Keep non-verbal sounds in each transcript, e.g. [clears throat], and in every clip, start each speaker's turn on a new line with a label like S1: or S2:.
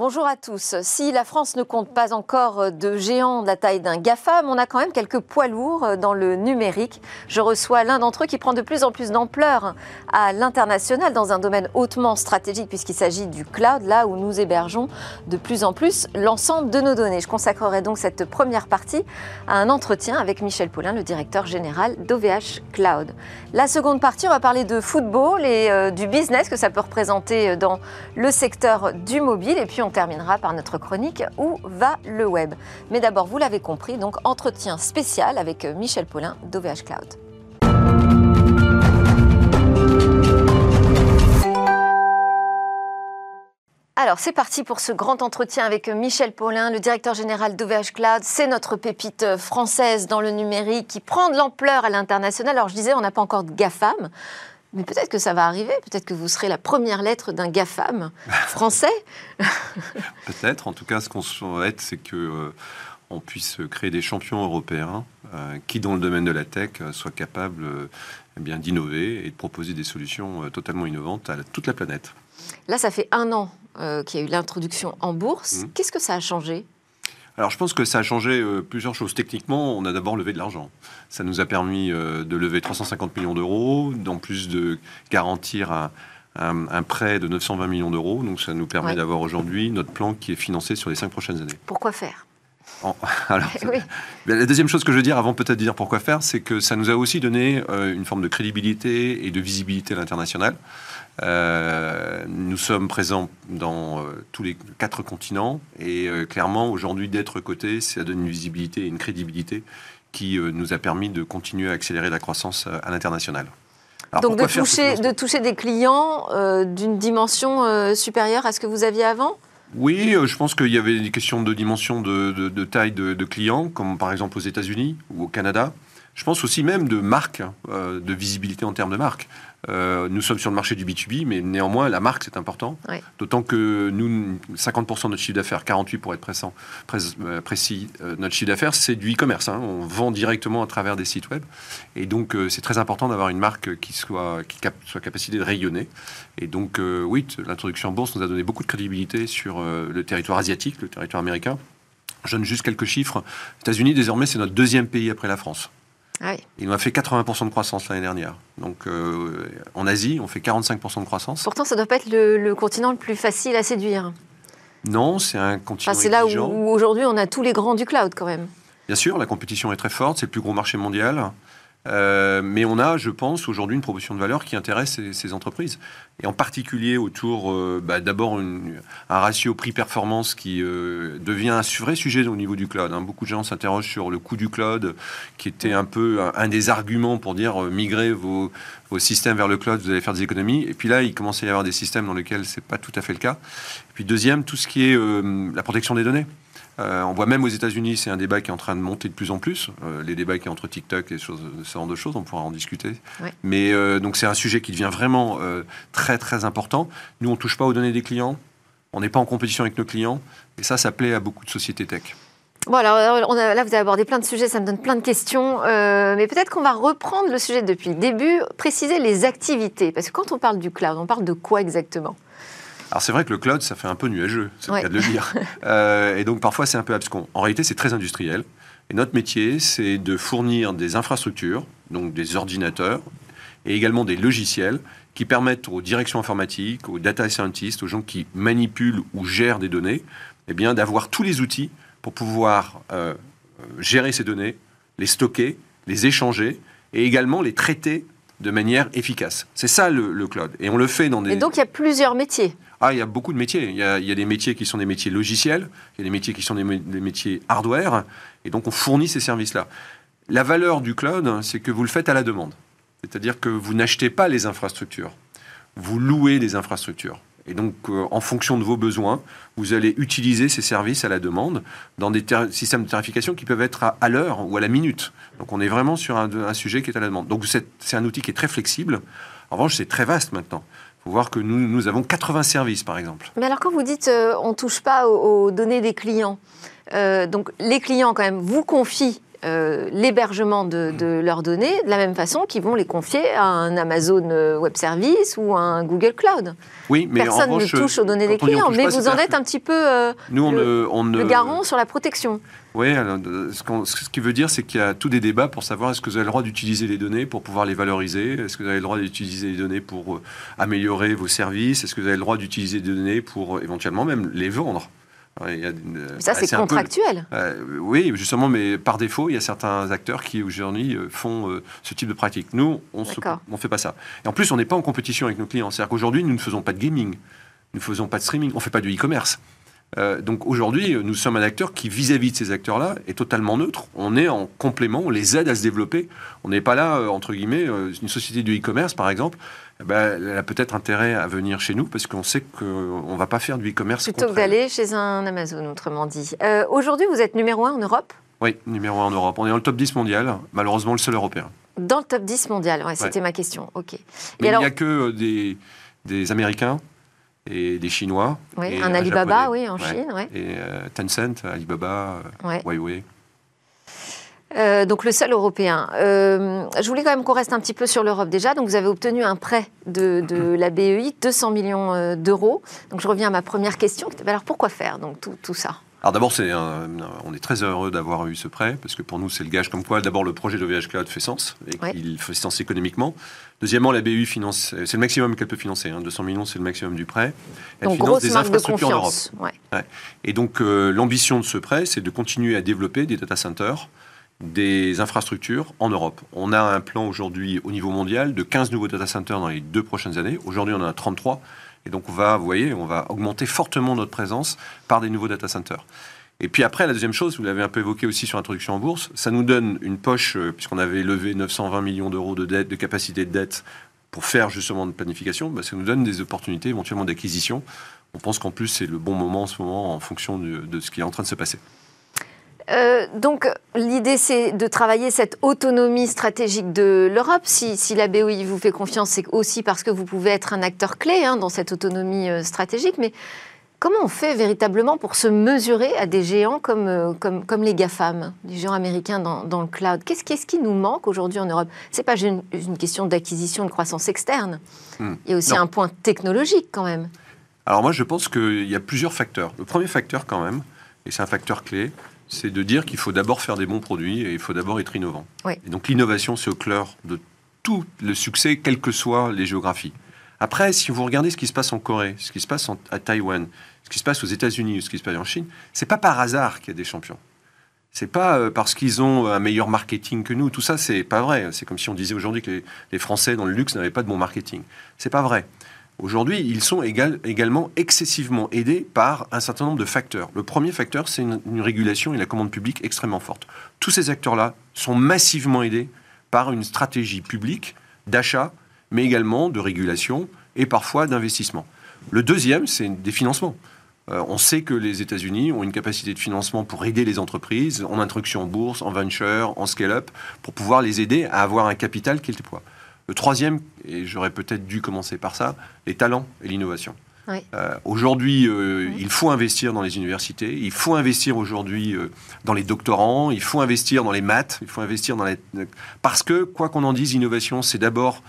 S1: Bonjour à tous. Si la France ne compte pas encore de géants de la taille d'un GAFAM, on a quand même quelques poids lourds dans le numérique. Je reçois l'un d'entre eux qui prend de plus en plus d'ampleur à l'international dans un domaine hautement stratégique puisqu'il s'agit du cloud, là où nous hébergeons de plus en plus l'ensemble de nos données. Je consacrerai donc cette première partie à un entretien avec Michel Paulin, le directeur général d'OVH Cloud. La seconde partie, on va parler de football et euh, du business que ça peut représenter dans le secteur du mobile. Et puis terminera par notre chronique Où va le web? Mais d'abord, vous l'avez compris, donc entretien spécial avec Michel Paulin d'OVH Cloud. Alors c'est parti pour ce grand entretien avec Michel Paulin, le directeur général d'OVH Cloud. C'est notre pépite française dans le numérique qui prend de l'ampleur à l'international. Alors je disais, on n'a pas encore de GAFAM. Mais peut-être que ça va arriver, peut-être que vous serez la première lettre d'un GAFAM [laughs] français. [laughs]
S2: peut-être, en tout cas, ce qu'on souhaite, c'est que euh, on puisse créer des champions européens euh, qui, dans le domaine de la tech, euh, soient capables eh bien d'innover et de proposer des solutions totalement innovantes à toute la planète.
S1: Là, ça fait un an qu'il y a eu l'introduction en bourse. Mmh. Qu'est-ce que ça a changé?
S2: Alors je pense que ça a changé euh, plusieurs choses. Techniquement, on a d'abord levé de l'argent. Ça nous a permis euh, de lever 350 millions d'euros, en plus de garantir un, prêt de 920 millions d'euros. Donc ça nous permet d'avoir aujourd'hui notre plan qui est financé sur les cinq prochaines années.
S1: Pourquoi faire? [laughs]
S2: Alors, [laughs] La deuxième chose que je veux dire, avant peut-être de dire pourquoi faire, c'est que ça nous a aussi donné euh, une forme de crédibilité et de visibilité à l'international. Euh, nous sommes présents dans euh, tous les quatre continents et euh, clairement aujourd'hui d'être coté, ça donne une visibilité et une crédibilité qui nous a permis de continuer à accélérer la croissance à l'international.
S1: Donc de toucher, de toucher des clients d'une dimension supérieure à ce que vous aviez avant?
S2: Oui, je pense qu'il y avait des questions de dimension de, taille de, de, clients, comme par exemple aux États-Unis ou au Canada. Je pense aussi même de marque, de visibilité en termes de marque. Euh, nous sommes sur le marché du B2B, mais néanmoins, la marque, c'est important. D'autant que nous, 50% de notre chiffre d'affaires, 48% pour être précis, euh, précis euh, notre chiffre d'affaires, c'est du e-commerce. Hein. On vend directement à travers des sites web. Et donc, c'est très important d'avoir une marque qui soit, qui soit capacité de rayonner. Et donc, oui, l'introduction en bourse nous a donné beaucoup de crédibilité sur le territoire asiatique, le territoire américain. Je donne juste quelques chiffres. Les États-Unis, désormais, c'est notre deuxième pays après la France. Ah Il nous a fait 80% de croissance l'année dernière. Donc euh, en Asie, on fait 45% de croissance.
S1: Pourtant, ça ne doit pas être le, continent le plus facile à séduire.
S2: Non, c'est un continent.
S1: c'est là où, aujourd'hui on a tous les grands du cloud quand même.
S2: Bien sûr, la compétition est très forte, c'est le plus gros marché mondial. Euh, mais on a, je pense, aujourd'hui une proposition de valeur qui intéresse ces, entreprises. Et en particulier autour, euh, bah, d'abord, un ratio prix-performance qui euh, devient un vrai sujet au niveau du cloud. Hein. Beaucoup de gens s'interrogent sur le coût du cloud, qui était un peu un, des arguments pour dire migrer vos, vos, systèmes vers le cloud, vous allez faire des économies. Et puis là, il commence à y avoir des systèmes dans lesquels c'est pas tout à fait le cas. Et puis deuxième, tout ce qui est la protection des données. Euh, on voit même aux États-Unis, c'est un débat qui est en train de monter de plus en plus. Euh, les débats qui entre TikTok et ce genre de choses, on pourra en discuter. Mais euh, donc c'est un sujet qui devient vraiment très très important. Nous, on touche pas aux données des clients. On n'est pas en compétition avec nos clients. Et ça, ça plaît à beaucoup de sociétés tech.
S1: Bon, alors là, vous avez abordé plein de sujets, ça me donne plein de questions. mais peut-être qu'on va reprendre le sujet depuis le début, préciser les activités. Parce que quand on parle du cloud, on parle de quoi exactement?
S2: Alors c'est vrai que le cloud, ça fait un peu nuageux, c'est le cas de le dire. [laughs] Euh, et donc parfois c'est un peu abscon. En réalité, c'est très industriel. Et notre métier, c'est de fournir des infrastructures, donc des ordinateurs, et également des logiciels qui permettent aux directions informatiques, aux data scientists, aux gens qui manipulent ou gèrent des données, eh bien d'avoir tous les outils pour pouvoir euh, gérer ces données, les stocker, les échanger et également les traiter de manière efficace. C'est ça le, le, cloud. Et on le fait dans des...
S1: Et donc il y a plusieurs métiers
S2: ah, il y a beaucoup de métiers. Il y a, des métiers qui sont des métiers logiciels, il y a des métiers qui sont des, métiers hardware, et donc on fournit ces services-là. La valeur du cloud, c'est que vous le faites à la demande. C'est-à-dire que vous n'achetez pas les infrastructures, vous louez des infrastructures. Et donc, euh, en fonction de vos besoins, vous allez utiliser ces services à la demande dans des systèmes de tarification qui peuvent être à, l'heure ou à la minute. Donc, on est vraiment sur un, un, sujet qui est à la demande. Donc, c'est un outil qui est très flexible. En revanche, c'est très vaste maintenant. Il faut voir que nous, avons 80 services, par exemple.
S1: Mais alors, quand vous dites euh, on ne touche pas aux, données des clients, euh, donc les clients, quand même, vous confient euh, l'hébergement de, de, leurs données de la même façon qu'ils vont les confier à un Amazon euh, Web Service ou à un Google Cloud.
S2: Oui, mais
S1: Personne
S2: en revanche,
S1: ne touche aux données des clients, mais
S2: pas,
S1: vous en êtes un petit peu euh,
S2: Nous,
S1: le,
S2: on
S1: garant sur la protection.
S2: Oui, alors, ce, ce qui veut dire, c'est qu'il y a tous des débats pour savoir est-ce que vous avez le droit d'utiliser les données pour pouvoir les valoriser Est-ce que vous avez le droit d'utiliser les données pour améliorer vos services Est-ce que vous avez le droit d'utiliser des données pour éventuellement même les vendre Ouais, il y a une- euh,
S1: Ça, c'est
S2: peu-
S1: contractuel.
S2: Euh, oui, justement, mais par défaut, il y a certains acteurs qui aujourd'hui euh, font euh, ce type de pratique. Nous, on ne fait pas ça. Et en plus, on n'est pas en compétition avec nos clients. C'est-à-dire qu'aujourd'hui, nous ne faisons pas de gaming, nous ne faisons pas de streaming, on ne fait pas de e-commerce. Euh, donc aujourd'hui, euh, nous sommes un acteur qui, vis-à-vis de ces acteurs-là, est totalement neutre. On est en complément, on les aide à se développer. On n'est pas là, euh, entre guillemets, euh, une société du e-commerce, par exemple, eh ben, elle a peut-être intérêt à venir chez nous parce qu'on sait qu'on ne va pas faire du e-commerce.
S1: Plutôt que d'aller chez un Amazon, autrement dit. Aujourd'hui, vous êtes numéro un en Europe?
S2: Oui, numéro un en Europe. On est dans le top 10 mondial, malheureusement le seul européen.
S1: Dans le top 10 mondial, ouais, c'était ma question. Ok.
S2: Mais il n'y a que des, des Américains et des Chinois.
S1: Oui,
S2: et
S1: un Alibaba,
S2: Japonais.
S1: oui, en
S2: Ouais.
S1: Chine, ouais.
S2: Et euh, Tencent, Alibaba, euh,
S1: ouais.
S2: Huawei.
S1: Euh, donc le seul européen. Euh, je voulais quand même qu'on reste un petit peu sur l'Europe déjà. Donc vous avez obtenu un prêt de, de [clears throat] la BEI, 200 millions d'euros. Donc je reviens à ma première question. Alors pourquoi faire donc tout, tout ça?
S2: Alors d'abord, on est très heureux d'avoir eu ce prêt, parce que pour nous, c'est le gage comme quoi, d'abord, le projet de VH Cloud fait sens, et qu'il fait sens économiquement. Deuxièmement, la BU finance, c'est le maximum qu'elle peut financer, hein, 200 millions, c'est le maximum du prêt. Elle
S1: Donc
S2: finance des
S1: de
S2: infrastructures en Europe.
S1: Ouais.
S2: Et donc, euh, l'ambition de ce prêt, c'est de continuer à développer des data centers, des infrastructures en Europe. On a un plan aujourd'hui au niveau mondial de 15 nouveaux data centers dans les deux prochaines années. Aujourd'hui, on en a 33. Et donc, on va, vous voyez, on va augmenter fortement notre présence par des nouveaux data centers. Et puis après, la deuxième chose, vous l'avez un peu évoqué aussi sur l'introduction en bourse, ça nous donne une poche, euh, puisqu'on avait levé 920 millions d'euros de capacité de dette pour faire justement de planification, bah, ça nous donne des opportunités éventuellement d'acquisition. On pense qu'en plus, c'est le bon moment en ce moment en fonction de, ce qui est en train de se passer.
S1: Euh, donc l'idée c'est de travailler cette autonomie stratégique de l'Europe. Si, si la BOI vous fait confiance, c'est aussi parce que vous pouvez être un acteur clé hein, dans cette autonomie euh, stratégique. Mais comment on fait véritablement pour se mesurer à des géants comme, euh, comme, comme les GAFAM, les géants américains dans, dans le cloud? Qu'est-ce qu'est-ce qui nous manque aujourd'hui en Europe? C'est pas une, une question d'acquisition, de croissance externe.
S2: Hmm.
S1: Il y a aussi
S2: Non.
S1: un point technologique quand même.
S2: Alors moi, je pense qu'il y a plusieurs facteurs. Le premier facteur quand même, et c'est un facteur clé, c'est de dire qu'il faut d'abord faire des bons produits et il faut d'abord être innovant.
S1: Oui.
S2: Et donc l'innovation, c'est au cœur de tout le succès, quelles que soient les géographies. Après, si vous regardez ce qui se passe en Corée, ce qui se passe en- à Taïwan, ce qui se passe aux États-Unis ou ce qui se passe en Chine, c'est pas par hasard qu'il y a des champions. C'est pas euh, parce qu'ils ont un meilleur marketing que nous. Tout ça, c'est pas vrai. C'est comme si on disait aujourd'hui que les, Français dans le luxe n'avaient pas de bon marketing. C'est pas vrai. Aujourd'hui, ils sont égal- également excessivement aidés par un certain nombre de facteurs. Le premier facteur, c'est une, une régulation et la commande publique extrêmement forte. Tous ces acteurs-là sont massivement aidés par une stratégie publique d'achat, mais également de régulation et parfois d'investissement. Le deuxième, c'est des financements. Euh, on sait que les États-Unis ont une capacité de financement pour aider les entreprises en introduction en bourse, en venture, en scale-up, pour pouvoir les aider à avoir un capital qui est le troisième, et j'aurais peut-être dû commencer par ça, les talents et l'innovation.
S1: Oui.
S2: Euh, aujourd'hui, euh, il faut investir dans les universités, il faut investir aujourd'hui euh, dans les doctorants, il faut investir dans les maths, il faut investir dans les... Parce que, quoi qu'on en dise, innovation, c'est d'abord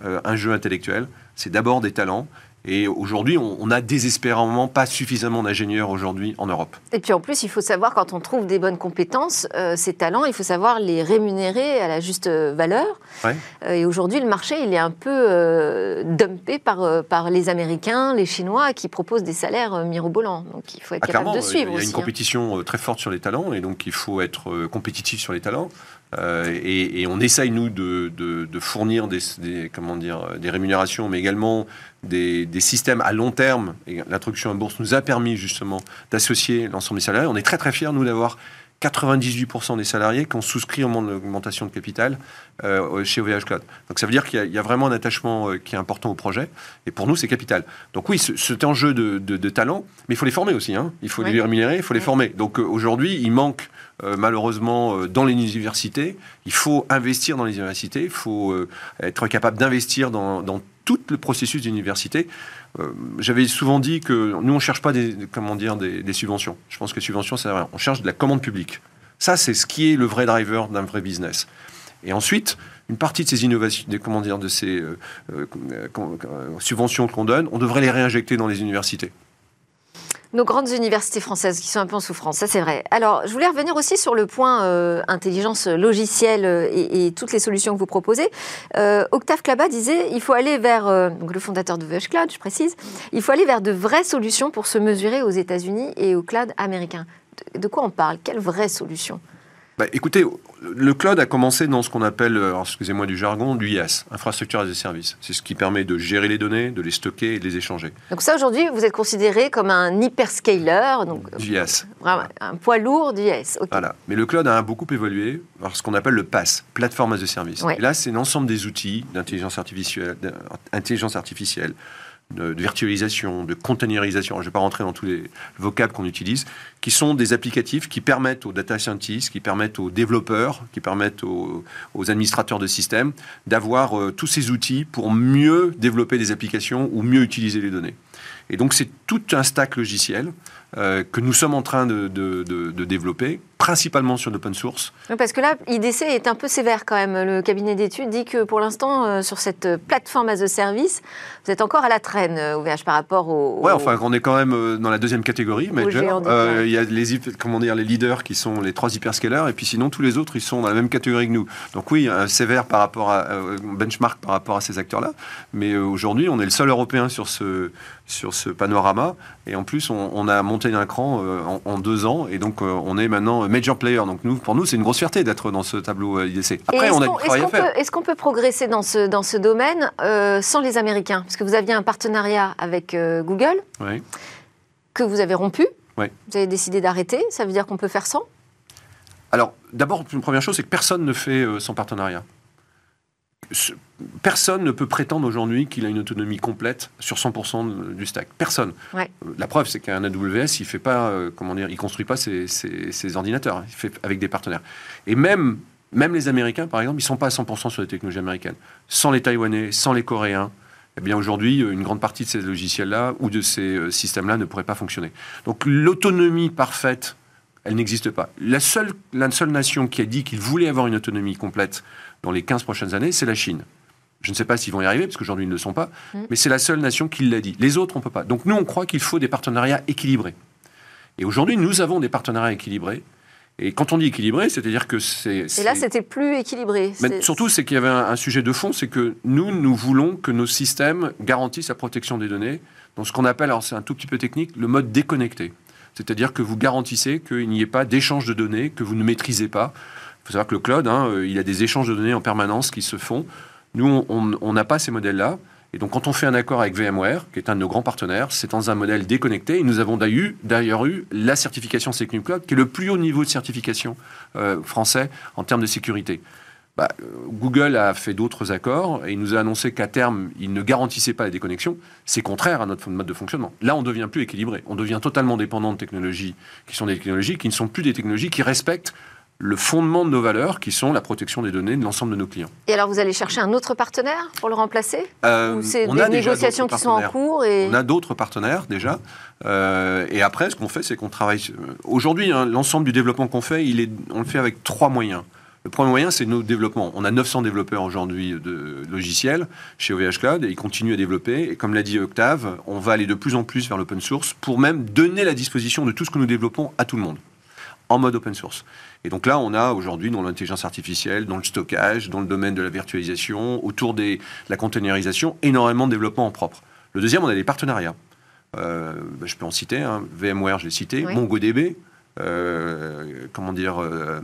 S2: un jeu intellectuel, c'est d'abord des talents. Et aujourd'hui, on on n'a désespérément pas suffisamment d'ingénieurs aujourd'hui en Europe.
S1: Et puis en plus, il faut savoir, quand on trouve des bonnes compétences, euh, ces talents, il faut savoir les rémunérer à la juste euh, valeur.
S2: Ouais.
S1: Euh, et aujourd'hui, le marché, il est un peu euh, dumpé par, par les Américains, les Chinois, qui proposent des salaires mirobolants. Donc il faut être
S2: Ah,
S1: capable de suivre
S2: il y a
S1: aussi.
S2: une
S1: hein.
S2: compétition très forte sur les talents et donc il faut être compétitif sur les talents. Euh, et, et on essaye nous de, de- de fournir des, des- comment dire des rémunérations, mais également des, des systèmes à long terme. Et l'introduction en bourse nous a permis justement d'associer l'ensemble des salariés. On est très très fiers nous d'avoir 98% des salariés qui ont souscrit au moment de l'augmentation de capital euh, chez OVH Cloud. Donc ça veut dire qu'il y a- il y, a vraiment un attachement euh, qui est important au projet. Et pour nous, c'est capital. Donc oui, ce- cet enjeu de, de, de talent, mais il faut les former aussi. hein. Il faut les rémunérer, il faut les former. Donc euh, aujourd'hui, il manque euh, malheureusement euh, dans les universités. Il faut investir dans les universités. Il faut euh, être capable d'investir dans, tout le processus d'université. J'avais souvent dit que nous, on ne cherche pas des, comment dire, des, subventions. Je pense que les subventions, c'est vrai. On cherche de la commande publique. Ça, c'est ce qui est le vrai driver d'un vrai business. Et ensuite, une partie de ces innovations, des, comment dire, de ces subventions qu'on donne, on devrait les réinjecter dans les universités
S1: nos grandes universités françaises qui sont un peu en souffrance, ça c'est vrai. Alors, je voulais revenir aussi sur le point intelligence logicielle et, toutes les solutions que vous proposez. Octave Klaba disait, il faut aller vers, donc le fondateur de VH Cloud, je précise, il faut aller vers de vraies solutions pour se mesurer aux États-Unis et au cloud américain. De, de quoi on parle? Quelles vraies solutions
S2: bah, écoutez, le cloud a commencé dans ce qu'on appelle, euh, excusez-moi du jargon, du IaaS, infrastructure as a service. C'est ce qui permet de gérer les données, de les stocker et de les échanger.
S1: Donc ça, aujourd'hui, vous êtes considéré comme un hyperscaler, donc
S2: du IaaS.
S1: Un poids lourd du IaaS.
S2: Voilà. Mais le cloud a beaucoup évolué vers ce qu'on appelle le PaaS, Platform as a Service. Et là, c'est l'ensemble des outils d'intelligence artificielle, d'intelligence artificielle de, virtualisation, de containerisation, je ne vais pas rentrer dans tous les vocables qu'on utilise, qui sont des applicatifs qui permettent aux data scientists, qui permettent aux développeurs, qui permettent aux, administrateurs de systèmes d'avoir euh, tous ces outils pour mieux développer des applications ou mieux utiliser les données. Et donc c'est tout un stack logiciel euh, que nous sommes en train de, développer, principalement sur l'open source.
S1: parce que là, IDC est un peu sévère quand même. Le cabinet d'études dit que pour l'instant, euh, sur cette plateforme as a service, vous êtes encore à la traîne, OVH, euh, par rapport au...
S2: Ouais, enfin, on est quand même dans la deuxième catégorie, major. Il y a les, comment dire, les leaders qui sont les trois hyperscalers, et puis sinon, tous les autres, ils sont dans la même catégorie que nous. Donc oui, sévère par rapport à... benchmark par rapport à ces acteurs-là. Mais aujourd'hui, on est le seul Européen sur ce, sur ce panorama. Et en plus, on, a monté d'un cran euh, en, deux ans. Et donc, euh, on est maintenant major player. Donc, nous, pour nous, c'est une grosse fierté d'être dans ce tableau euh, IDC.
S1: Après, on a du travail à faire. Est-ce qu'on peut progresser dans ce, dans ce domaine sans les Américains? Parce que vous aviez un partenariat avec Google que vous avez rompu. Vous avez décidé d'arrêter. Ça veut dire qu'on peut faire sans?
S2: Alors, d'abord, une première chose, c'est que personne ne fait sans partenariat personne ne peut prétendre aujourd'hui qu'il a une autonomie complète sur 100% du stack. Personne. La preuve, c'est qu'un AWS, il fait pas, euh, comment dire, il construit pas ses, ordinateurs. Il fait avec des partenaires. Et même, même les Américains, par exemple, ils sont pas à 100% sur les technologies américaines. Sans les Taïwanais, sans les Coréens, eh bien aujourd'hui, une grande partie de ces logiciels-là ou de ces euh, systèmes-là ne pourrait pas fonctionner. Donc l'autonomie parfaite, elle n'existe pas. La seule, la seule nation qui a dit qu'il voulait avoir une autonomie complète dans les 15 prochaines années, c'est la Chine. Je ne sais pas s'ils vont y arriver, parce qu'aujourd'hui ils ne le sont pas, mm. mais c'est la seule nation qui l'a dit. Les autres, on ne peut pas. Donc nous, on croit qu'il faut des partenariats équilibrés. Et aujourd'hui, nous avons des partenariats équilibrés. Et quand on dit équilibré, c'est-à-dire que c'est...
S1: Et là, c'était plus équilibré.
S2: Mais surtout, c'est qu'il y avait un, sujet de fond, c'est que nous, nous voulons que nos systèmes garantissent la protection des données dans ce qu'on appelle, alors c'est un tout petit peu technique, le mode déconnecté. C'est-à-dire que vous garantissez qu'il n'y ait pas d'échange de données que vous ne maîtrisez pas faut savoir que le cloud, hein, euh, il y a des échanges de données en permanence qui se font. Nous, on n'a pas ces modèles-là. Et donc, quand on fait un accord avec VMware, qui est un de nos grands partenaires, c'est dans un modèle déconnecté. Et nous avons d'ailleurs eu la certification Secure Cloud, qui est le plus haut niveau de certification euh, français en termes de sécurité. Bah, Google a fait d'autres accords et il nous a annoncé qu'à terme, il ne garantissait pas la déconnexion. C'est contraire à notre mode de fonctionnement. Là, on devient plus équilibré. On devient totalement dépendant de technologies qui sont des technologies qui ne sont plus des technologies qui respectent le fondement de nos valeurs, qui sont la protection des données de l'ensemble de nos clients.
S1: Et alors, vous allez chercher un autre partenaire pour le remplacer? Euh, Ou c'est des négociations qui sont en cours
S2: et... On a d'autres partenaires déjà. Euh, et après, ce qu'on fait, c'est qu'on travaille... Aujourd'hui, hein, l'ensemble du développement qu'on fait, il est, on le fait avec trois moyens. Le premier moyen, c'est nos développements. On a 900 développeurs aujourd'hui de logiciels chez OVH Cloud et ils continuent à développer. Et comme l'a dit Octave, on va aller de plus en plus vers l'open source pour même donner la disposition de tout ce que nous développons à tout le monde en mode open source. Et donc là, on a aujourd'hui dans l'intelligence artificielle, dans le stockage, dans le domaine de la virtualisation, autour de la containerisation, énormément de développement en propre. Le deuxième, on a des partenariats. Euh, je peux en citer, hein. VMware, je l'ai cité, MongoDB, euh, comment dire, euh,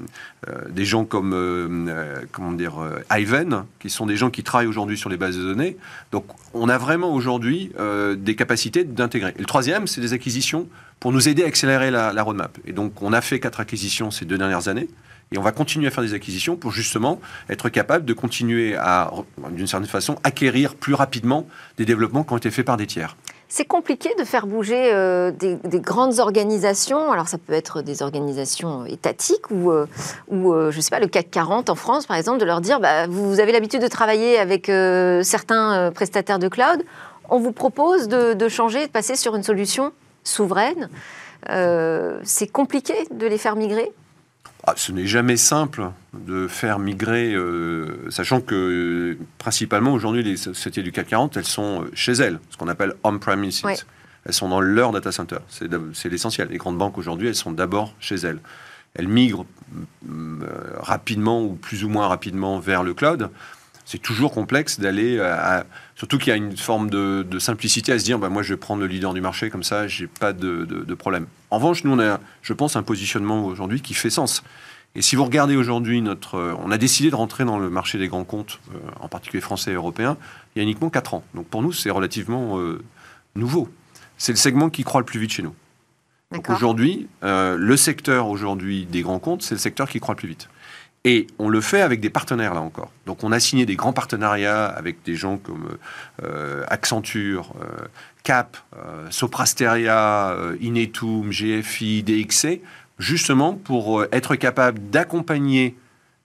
S2: des gens comme comment dire, Ivan, qui sont des gens qui travaillent aujourd'hui sur les bases de données. Donc, on a vraiment aujourd'hui des capacités d'intégrer. Et le troisième, c'est des acquisitions pour nous aider à accélérer la, roadmap. Et donc, on a fait quatre acquisitions ces deux dernières années. Et on va continuer à faire des acquisitions pour justement être capable de continuer à, d'une certaine façon, acquérir plus rapidement des développements qui ont été faits par des tiers.
S1: C'est compliqué de faire bouger euh, des, grandes organisations. Alors, ça peut être des organisations étatiques ou, euh, ou euh, je ne sais pas, le CAC 40 en France, par exemple, de leur dire bah, vous avez l'habitude de travailler avec certains prestataires de cloud. On vous propose de, de changer, de passer sur une solution souveraines. Euh, c'est compliqué de les faire migrer?
S2: Ah, ce n'est jamais simple de faire migrer, euh, sachant que principalement aujourd'hui les sociétés du CAC 40, elles sont chez elles, ce qu'on appelle on-premises. Elles sont dans leur data center, c'est l'essentiel. Les grandes banques aujourd'hui, elles sont d'abord chez elles. Elles migrent euh, rapidement ou plus ou moins rapidement vers le cloud. C'est toujours complexe d'aller à, Surtout qu'il y a une forme de, simplicité à se dire, bah, moi je vais prendre le leader du marché, comme ça, j'ai pas de, de, problème. En revanche, nous, on a, je pense, un positionnement aujourd'hui qui fait sens. Et si vous regardez aujourd'hui notre... On a décidé de rentrer dans le marché des grands comptes, euh, en particulier français et européens, il y a uniquement 4 ans. Donc pour nous, c'est relativement euh, nouveau. C'est le segment qui croît le plus vite chez nous. Aujourd'hui, euh, le secteur aujourd'hui des grands comptes, c'est le secteur qui croît le plus vite. Et on le fait avec des partenaires, là encore. Donc on a signé des grands partenariats avec des gens comme euh, Accenture, euh, Cap, euh, Soprasteria, Inetum, GFI, DXC, justement pour être capable d'accompagner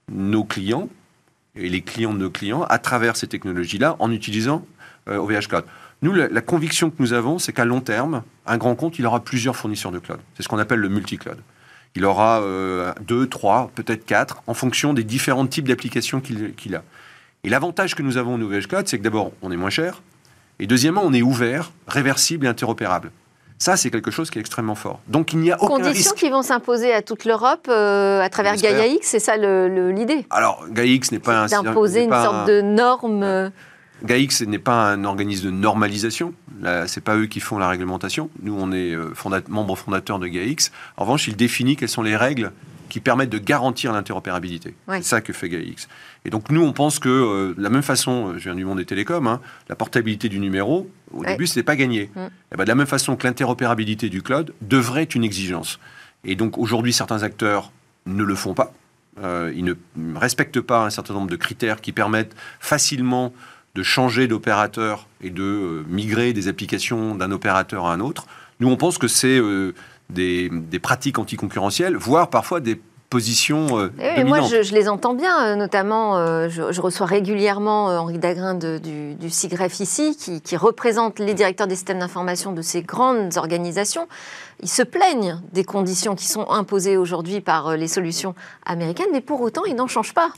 S2: nos clients et les clients de nos clients à travers ces technologies-là en utilisant OVH Cloud. Nous, la, conviction que nous avons, c'est qu'à long terme, un grand compte, il aura plusieurs fournisseurs de cloud. C'est ce qu'on appelle le multi-cloud. Il aura euh, deux, trois, peut-être quatre, en fonction des différents types d'applications qu'il a. Et l'avantage que nous avons au Nouvel Cloud, c'est que d'abord, on est moins cher, et deuxièmement, on est ouvert, réversible et interopérable. Ça, c'est quelque chose qui est extrêmement fort. Donc, il n'y a aucun
S1: Conditions qui vont s'imposer à toute l'Europe euh, à travers Gaia X, c'est ça l'idée
S2: Alors, Gaia X n'est pas un...
S1: D'imposer une sorte de norme... Euh,
S2: GAIX n'est pas un organisme de normalisation. Ce n'est pas eux qui font la réglementation. Nous, on est euh, membre fondateur de GAIX. En revanche, il définit quelles sont les règles qui permettent de garantir l'interopérabilité. C'est ça que fait GAIX. Et donc, nous, on pense que, euh, de la même façon, je viens du monde des télécoms, hein, la portabilité du numéro, au début, ce n'est pas gagné. Mm. Et ben, de la même façon que l'interopérabilité du cloud devrait être une exigence. Et donc, aujourd'hui, certains acteurs ne le font pas. Euh, ils ne respectent pas un certain nombre de critères qui permettent facilement de changer d'opérateur et de euh, migrer des applications d'un opérateur à un autre. Nous, on pense que c'est euh, des, pratiques anticoncurrentielles, voire parfois des positions euh,
S1: eh Moi, je, les entends bien, notamment, je, reçois régulièrement Henri Dagrin du, du CIGREF ici, qui, qui, représente les directeurs des systèmes d'information de ces grandes organisations. Ils se plaignent des conditions qui sont imposées aujourd'hui par les solutions américaines, mais pour autant, ils n'en changent pas.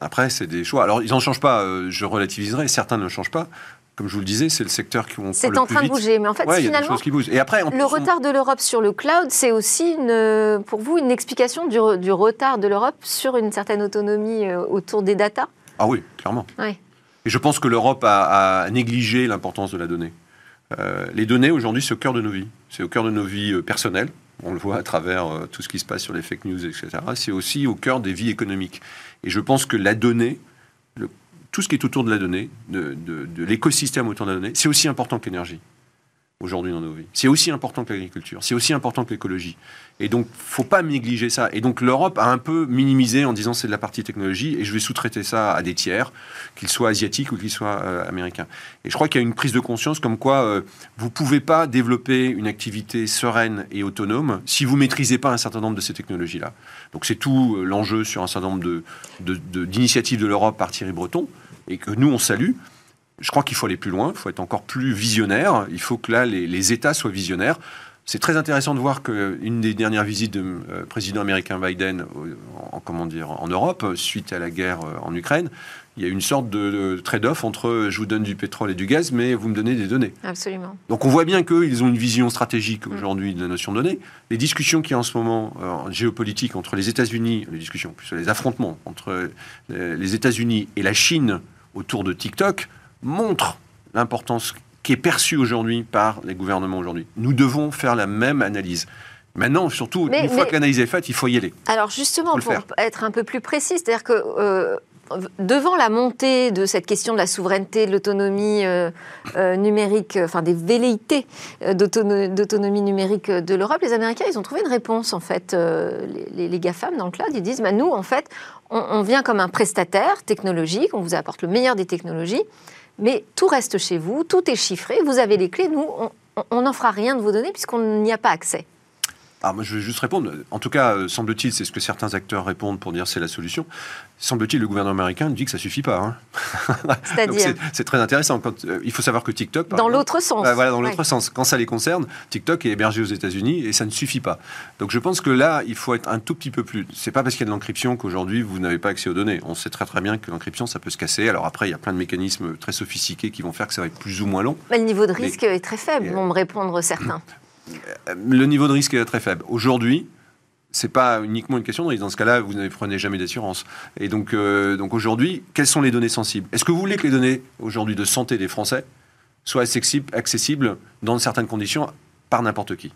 S2: Après, c'est des choix. Alors, ils n'en changent pas, euh, je relativiserai, certains ne changent pas. Comme je vous le disais, c'est le secteur qui
S1: vont C'est en train de bouger, mais en fait, finalement,
S2: qui bougent. Et après,
S1: le retard de l'Europe sur le cloud, c'est aussi, une, pour vous, une explication du, du retard de l'Europe sur une certaine autonomie euh, autour des data?
S2: Ah oui, clairement. Et je pense que l'Europe a, négligé l'importance de la donnée. Euh, les données, aujourd'hui, c'est au cœur de nos vies. C'est au cœur de nos vies personnelles, on le voit à travers euh, tout ce qui se passe sur les fake news, etc. C'est aussi au cœur des vies économiques. Et je pense que la donnée, tout ce qui est autour de la donnée, de, l'écosystème autour de la donnée, c'est aussi important que l'énergie aujourd'hui dans nos vies. C'est aussi important que l'agriculture, c'est aussi important que l'écologie. Et donc, faut pas négliger ça. Et donc, l'Europe a un peu minimisé en disant c'est de la partie technologie et je vais sous-traiter ça à des tiers, qu'ils soient asiatiques ou qu'ils soient euh, américains. Et je crois qu'il y a une prise de conscience comme quoi euh, vous pouvez pas développer une activité sereine et autonome si vous maîtrisez pas un certain nombre de ces technologies-là. Donc, c'est tout euh, l'enjeu sur un certain nombre d'initiatives de, de, de l'Europe par Thierry Breton et que nous, on salue je crois qu'il faut aller plus loin, il faut être encore plus visionnaire, il faut que là, les, États soient visionnaires. C'est très intéressant de voir qu'une des dernières visites du euh, président américain Biden en, comment dire, en Europe, suite à la guerre euh, en Ukraine, il y a une sorte de, trade-off entre je vous donne du pétrole et du gaz, mais vous me donnez des données.
S1: Absolument.
S2: Donc on voit bien qu'ils ont une vision stratégique mm. aujourd'hui de la notion de données. Les discussions qui y a en ce moment euh, en géopolitique entre les États-Unis, les discussions, plus les affrontements entre les États-Unis et la Chine autour de TikTok, montre l'importance qui est perçue aujourd'hui par les gouvernements aujourd'hui. Nous devons faire la même analyse. Maintenant, surtout, une fois que l'analyse est faite, il faut y aller.
S1: Alors justement, pour être un peu plus précis, c'est-à-dire que euh, devant la montée de cette question de la souveraineté, de l'autonomie euh, euh, numérique, enfin des velléités d'autonomie numérique de l'Europe, les Américains, ils ont trouvé une réponse en fait. les, les, GAFAM dans le cloud, ils disent, bah, nous, en fait, on, on vient comme un prestataire technologique, on vous apporte le meilleur des technologies mais tout reste chez vous, tout est chiffré, vous avez les clés, nous, on n'en fera rien de vos données puisqu'on n'y a pas accès.
S2: Ah, moi, je vais juste répondre. En tout cas, euh, semble-t-il, c'est ce que certains acteurs répondent pour dire c'est la solution. Semble-t-il, le gouvernement américain dit que ça suffit pas.
S1: Hein. [laughs] C'est-à-dire
S2: C'est très intéressant. Quand, euh, il faut savoir que TikTok.
S1: Dans l'autre sens.
S2: Bah, voilà, dans l'autre sens. Quand ça les concerne, TikTok est hébergé aux États-Unis et ça ne suffit pas. Donc je pense que là, il faut être un tout petit peu plus. C'est pas parce qu'il y a de l'encryption qu'aujourd'hui vous n'avez pas accès aux données. On sait très très bien que l'encryption, ça peut se casser. Alors après, il y a plein de mécanismes très sophistiqués qui vont faire que ça va être plus ou moins long.
S1: Mais le niveau de risque est très faible, vont me répondre certains. [clears throat]
S2: Euh, le niveau de risque est très faible. Aujourd'hui, c'est pas uniquement une question de risque. Dans ce cas-là, vous ne prenez jamais d'assurance. Et donc, euh, donc aujourd'hui, quelles sont les données sensibles? Est-ce que vous voulez que les données aujourd'hui de santé des Français soient accessibles dans certaines conditions par n'importe qui?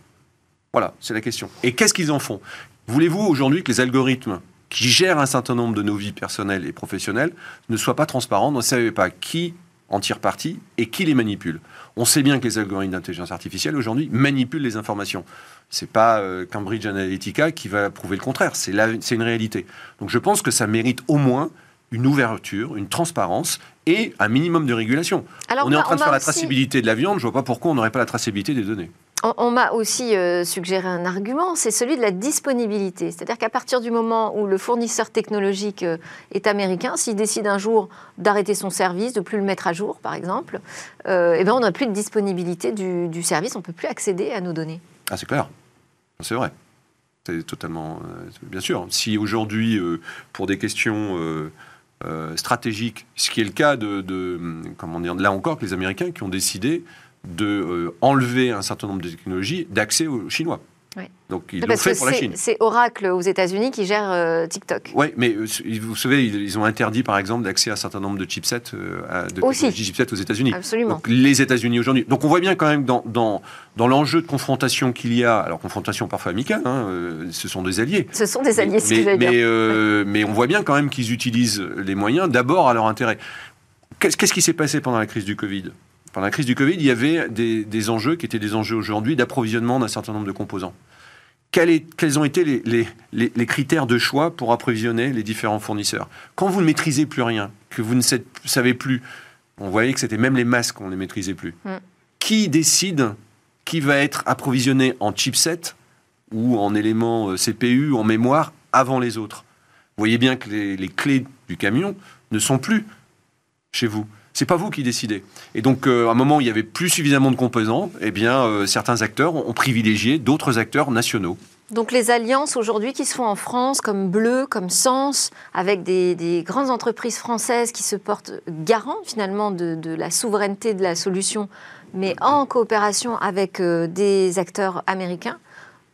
S2: Voilà, c'est la question. Et qu'est-ce qu'ils en font? Voulez-vous aujourd'hui que les algorithmes qui gèrent un certain nombre de nos vies personnelles et professionnelles ne soient pas transparents, ne savent pas qui en tire parti et qui les manipule on sait bien que les algorithmes d'intelligence artificielle aujourd'hui manipulent les informations. C'est pas euh, Cambridge Analytica qui va prouver le contraire. C'est une réalité. Donc je pense que ça mérite au moins une ouverture, une transparence et un minimum de régulation. on est en train de faire la traçabilité de la viande. Je vois pas pourquoi on n'aurait pas la traçabilité des données.
S1: On, m'a aussi euh, suggéré un argument, c'est celui de la disponibilité. C'est-à-dire qu'à partir du moment où le fournisseur technologique euh, est américain, s'il décide un jour d'arrêter son service, de plus le mettre à jour, par exemple, euh, eh ben on n'a plus de disponibilité du, service, on ne peut plus accéder à nos données.
S2: Ah, c'est clair. C'est vrai. C'est totalement. bien sûr. Si aujourd'hui, pour des questions. stratégiques, ce qui est le cas de, de, comment dire, là encore, que les Américains qui ont décidé de euh, enlever un certain nombre de technologies d'accès aux Chinois. Donc ils l'ont fait pour la Chine.
S1: C'est Oracle aux États-Unis qui gère euh, TikTok.
S2: Oui, mais euh, vous savez, ils, ont interdit par exemple d'accès à un certain nombre de chipsets, de Aussi. chipsets aux États-Unis.
S1: Absolument.
S2: Donc, les États-Unis aujourd'hui. Donc on voit bien quand même dans, dans, dans l'enjeu de confrontation qu'il y a, alors confrontation parfois amicale, hein, ce sont des alliés.
S1: Ce sont des alliés,
S2: mais,
S1: ce
S2: mais, mais on voit bien quand même qu'ils utilisent les moyens d'abord à leur intérêt. Qu'est-ce qui s'est passé pendant la crise du Covid? Pendant la crise du Covid, il y avait des, enjeux qui étaient des enjeux aujourd'hui d'approvisionnement d'un certain nombre de composants. Quels, ont été les, critères de choix pour approvisionner les différents fournisseurs? Quand vous ne maîtrisez plus rien, que vous ne savez plus, on voyait que c'était même les masques, on ne maîtrisait plus. Mm. Qui décide qui va être approvisionné en chipset ou en éléments euh, CPU, en mémoire, avant les autres? Vous voyez bien que les clés du camion ne sont plus chez vous. C'est pas vous qui décidez. Et donc, euh, à un moment où il y avait plus suffisamment de composants, eh bien, euh, certains acteurs ont privilégié d'autres acteurs nationaux.
S1: Donc les alliances aujourd'hui qui se font en France, comme Bleu, comme Sens, avec des, grandes entreprises françaises qui se portent garantes finalement de, la souveraineté de la solution, mais en coopération avec euh, des acteurs américains,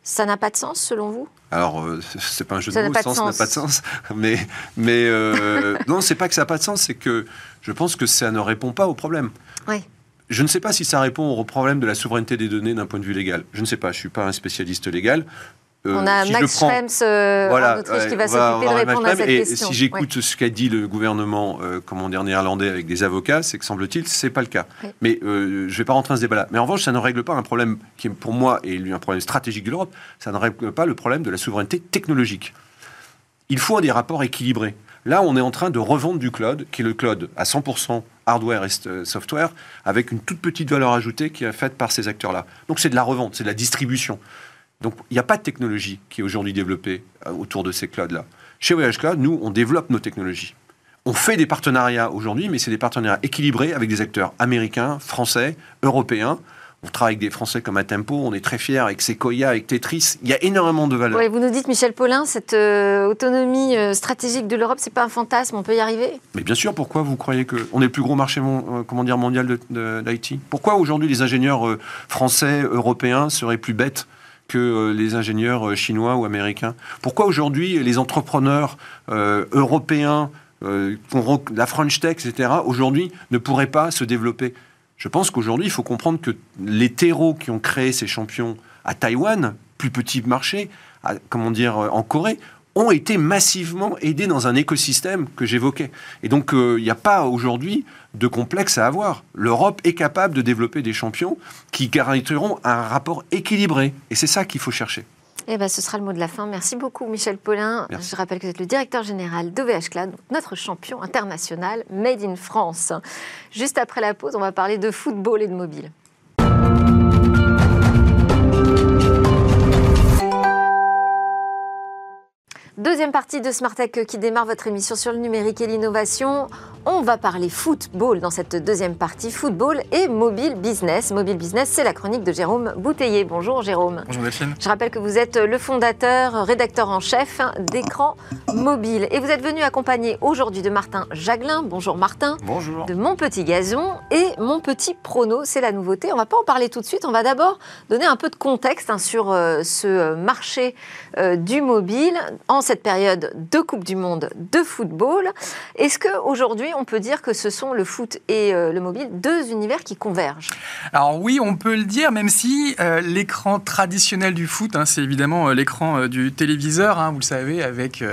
S1: ça n'a pas de sens selon vous?
S2: Alors, [laughs] c'est pas un jeu de mots, sens n'a pas de sens. [laughs] Mais, mais non, c'est pas que ça n'a pas de sens, c'est que je pense que ça ne répond pas au problème.
S1: Oui.
S2: Je ne sais pas si ça répond au problème de la souveraineté des données d'un point de vue légal. Je ne sais pas, je ne suis pas un spécialiste légal.
S1: Euh, on a Max Schrems euh, en Autriche qui va s'occuper de répondre à cette
S2: et
S1: question.
S2: Si j'écoute ce qu'a dit le gouvernement, euh, comment dire, néerlandais avec des avocats, c'est que semble-t-il, c'est pas le cas. Mais je ne vais pas rentrer dans ce débat-là. Mais en revanche, ça ne règle pas un problème qui, pour moi, est un problème stratégique de l'Europe. Ça ne règle pas le problème de la souveraineté technologique. Il faut des rapports équilibrés. Là, on est en train de revendre du cloud, qui est le cloud à 100% hardware et software, avec une toute petite valeur ajoutée qui est faite par ces acteurs-là. Donc c'est de la revente, c'est de la distribution. Donc il n'y a pas de technologie qui est aujourd'hui développée euh, autour de ces clouds-là. Chez Voyage Cloud, nous, on développe nos technologies. On fait des partenariats aujourd'hui, mais c'est des partenariats équilibrés avec des acteurs américains, français, européens, on travaille avec des Français comme Atempo, on est très fiers avec Sequoia, avec Tetris. Il y a énormément de valeur.
S1: Oui, vous nous dites, Michel Paulin, cette euh, autonomie euh, stratégique de l'Europe, c'est pas un fantasme, on peut y arriver?
S2: Mais bien sûr, pourquoi vous croyez qu'on est le plus gros marché euh, comment dire, mondial d'IT Pourquoi aujourd'hui les ingénieurs français, européens seraient plus bêtes que les ingénieurs chinois ou américains? Pourquoi aujourd'hui les entrepreneurs européens, la French Tech, etc., aujourd'hui ne pourraient pas se développer? Je pense qu'aujourd'hui, il faut comprendre que les terreaux qui ont créé ces champions à Taïwan, plus petit marché, comment dire, euh, en Corée, ont été massivement aidés dans un écosystème que j'évoquais. Et donc, euh, il n'y a pas aujourd'hui de complexe à avoir. L'Europe est capable de développer des champions qui garantiront un rapport équilibré. Et c'est ça qu'il faut chercher.
S1: Eh ben, ce sera le mot de la fin. Merci beaucoup, Michel Paulin. Je rappelle que vous êtes le directeur général d'OVH Cloud, notre champion international Made in France. Juste après la pause, on va parler de football et de mobile. Deuxième partie de Smart Tech qui démarre votre émission sur le numérique et l'innovation. On va parler football dans cette deuxième partie, football et mobile business. Mobile business, c'est la chronique de Jérôme Bouteiller. Bonjour Jérôme.
S3: Bonjour Delphine.
S1: Je rappelle que vous êtes le fondateur, rédacteur en chef d'écran mobile. Et vous êtes venu accompagné aujourd'hui de Martin Jaglin. Bonjour Martin.
S3: Bonjour.
S1: De Mon Petit Gazon et Mon Petit Prono, c'est la nouveauté. On va pas en parler tout de suite. On va d'abord donner un peu de contexte hein, sur euh, ce marché euh, du mobile en cette période de Coupe du Monde de football. Est-ce qu'aujourd'hui, on peut dire que ce sont le foot et euh, le mobile deux univers qui convergent?
S3: Alors oui, on peut le dire, même si euh, l'écran traditionnel du foot, hein, c'est évidemment euh, l'écran du téléviseur, hein, vous le savez, avec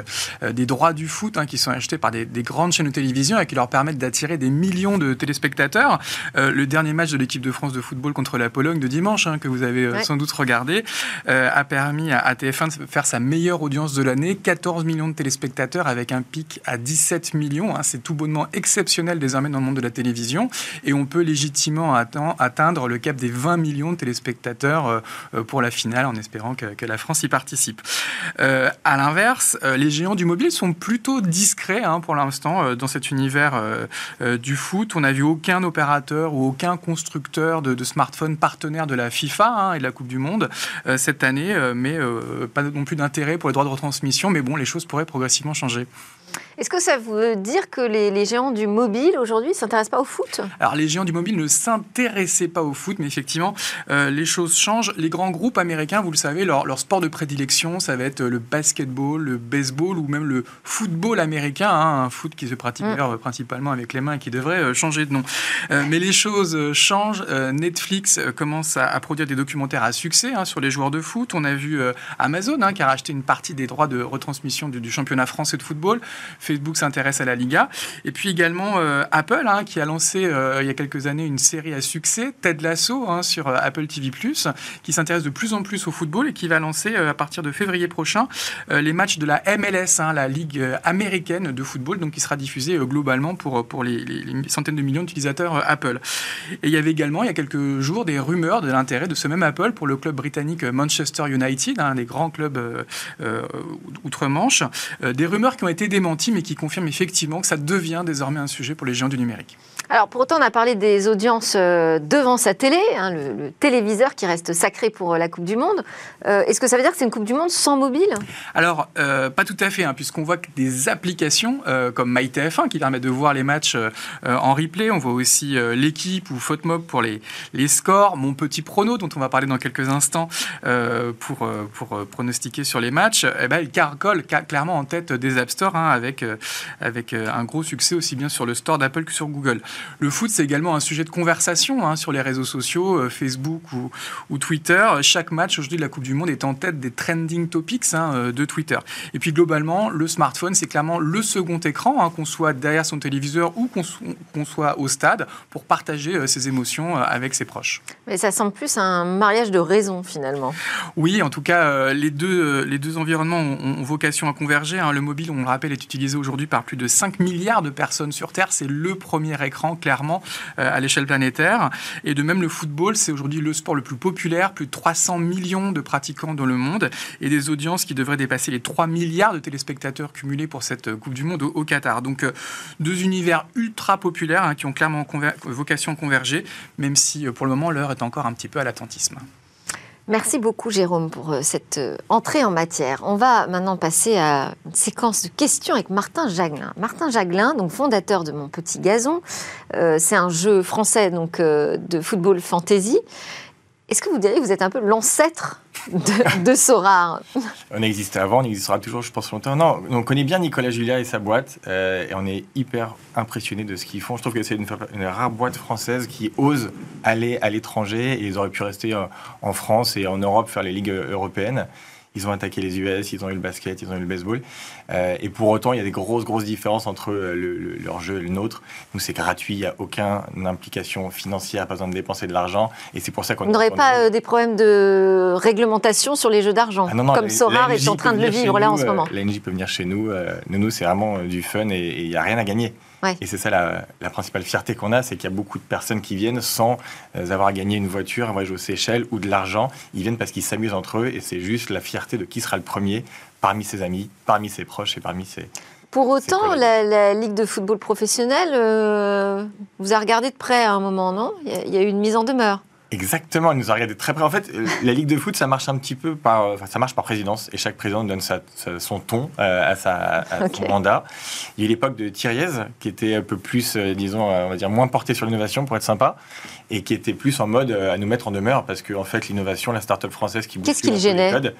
S3: des droits du foot hein, qui sont achetés par des, grandes chaînes de télévision et qui leur permettent d'attirer des millions de téléspectateurs. le dernier match de l'équipe de France de football contre la Pologne de dimanche, que vous avez sans doute regardé, a permis à, à TF1 de faire sa meilleure audience de l'année, 14 millions de téléspectateurs avec un pic à 17 millions. c'est tout bonnement exceptionnel désormais dans le monde de la télévision et on peut légitimement atteindre le cap des 20 millions de téléspectateurs euh, euh, pour la finale en espérant que, la France y participe. Euh, à l'inverse, les géants du mobile sont plutôt discrets hein, pour l'instant dans cet univers du foot. On n'a vu aucun opérateur ou aucun constructeur de, smartphones partenaire de la FIFA hein, et de la Coupe du Monde cette année, mais pas non plus d'intérêt pour les droits de retransmission. Bon, les choses pourraient progressivement changer.
S1: Est-ce que ça veut dire que les, géants du mobile aujourd'hui ne s'intéressent pas au foot?
S3: Alors les géants du mobile ne s'intéressaient pas au foot, mais effectivement, euh, les choses changent. Les grands groupes américains, vous le savez, leur, sport de prédilection, ça va être le basketball, le baseball ou même le football américain, hein, un foot qui se pratique mm. principalement avec les mains et qui devrait euh, changer de nom. Euh, mais les choses changent. Netflix commence à, produire des documentaires à succès hein, sur les joueurs de foot. On a vu Amazon hein, qui a racheté une partie des droits de retransmission du, du championnat français de football. Facebook s'intéresse à la Liga. Et puis également euh, Apple, hein, qui a lancé euh, il y a quelques années une série à succès, Ted Lasso, hein, sur euh, Apple TV+, qui s'intéresse de plus en plus au football et qui va lancer à partir de février prochain les matchs de la MLS, hein, la Ligue américaine de football, donc qui sera diffusée globalement pour, pour les, centaines de millions d'utilisateurs Apple. Et il y avait également, il y a quelques jours, des rumeurs de l'intérêt de ce même Apple pour le club britannique Manchester United, un des grands clubs outre-Manche. des rumeurs qui ont été démenties, et qui confirme effectivement que ça devient désormais un sujet pour les géants du numérique.
S1: Alors pour autant, on a parlé des audiences euh, devant sa télé, hein, le, téléviseur qui reste sacré pour euh, la Coupe du Monde. Euh, est-ce que ça veut dire que c'est une Coupe du Monde sans mobile?
S3: Alors, pas tout à fait, hein, puisqu'on voit que des applications comme MyTF1 qui permettent de voir les matchs en replay, on voit aussi l'équipe ou FootMob pour les, scores, Mon Petit Prono dont on va parler dans quelques instants pour, pronostiquer sur les matchs, eh ben, il carcole clairement en tête des App Store hein, avec, avec un gros succès aussi bien sur le store d'Apple que sur Google. Le foot, c'est également un sujet de conversation hein, sur les réseaux sociaux, euh, Facebook ou, Twitter. Chaque match aujourd'hui de la Coupe du Monde est en tête des trending topics hein, euh, de Twitter. Et puis globalement, le smartphone, c'est clairement le second écran, hein, qu'on soit derrière son téléviseur ou qu'on soit au stade, pour partager euh, ses émotions avec ses proches.
S1: Mais ça semble plus un mariage de raison finalement.
S3: Oui, en tout cas, les, deux, les deux environnements ont, vocation à converger. Le mobile, on le rappelle, est utilisé aujourd'hui par plus de 5 milliards de personnes sur Terre. C'est le premier écran clairement euh, à l'échelle planétaire. Et de même, le football, c'est aujourd'hui le sport le plus populaire, plus de 300 millions de pratiquants dans le monde et des audiences qui devraient dépasser les 3 milliards de téléspectateurs cumulés pour cette Coupe du Monde au, Qatar. Donc euh, deux univers ultra populaires hein, qui ont clairement vocation à converger, même si euh, pour le moment l'heure est encore un petit peu à l'attentisme.
S1: Merci beaucoup Jérôme pour euh, cette euh, entrée en matière. On va maintenant passer à une séquence de questions avec Martin Jaglin. Martin Jaglin, donc fondateur de Mon Petit Gazon, euh, c'est un jeu français donc de football fantasy. Est-ce que vous diriez que vous êtes un peu l'ancêtre de, de [laughs]
S4: On existait avant, on existera toujours, je pense, longtemps. Non, on connaît bien Nicolas Julia et sa boîte, euh, et on est hyper impressionné de ce qu'ils font. Je trouve que c'est une, une, rare boîte française qui ose aller à l'étranger, et ils auraient pu rester euh, en France et en Europe faire les ligues européennes. Ils ont attaqué les US, ils ont eu le basket, ils ont eu le baseball. Euh, et pour autant, il y a des grosses, grosses différences entre euh, leur jeu et le nôtre. Nous, c'est gratuit, il n'y a aucune implication financière, pas besoin de dépenser de l'argent. Et c'est pour ça qu'on...
S1: Vous n'aurez pas euh, des problèmes de réglementation sur les jeux d'argent, ah comme Sorar est en train de le vivre là en ce moment
S4: La NJ peut venir chez nous. nous, nous c'est vraiment du fun et il n'y a rien à gagner.
S1: Ouais.
S4: Et c'est ça la, la principale fierté qu'on a, c'est qu'il y a beaucoup de personnes qui viennent sans euh, avoir gagné une voiture, un voyage aux Seychelles ou de l'argent. Ils viennent parce qu'ils s'amusent entre eux et c'est juste la fierté de qui sera le premier parmi ses amis, parmi ses proches et parmi ses...
S1: Pour autant, la, la Ligue de football professionnel euh, vous a regardé de près à un moment, non? Il y a eu une mise en demeure.
S4: Exactement, elle nous a regardé très près. En fait, la Ligue de foot, ça marche un petit peu par, enfin, ça marche par présidence, et chaque président donne sa- sa- son ton euh, à, sa, à
S1: Ok.
S4: son mandat. Il y a eu l'époque de Thiriez, qui était un peu plus, euh, disons, euh, on va dire moins porté sur l'innovation pour être sympa, et qui était plus en mode euh, à nous mettre en demeure, parce que en fait, l'innovation, la start-up française qui
S1: Qu'est-ce
S4: bouscule
S1: qui le
S4: un peu les
S1: gênait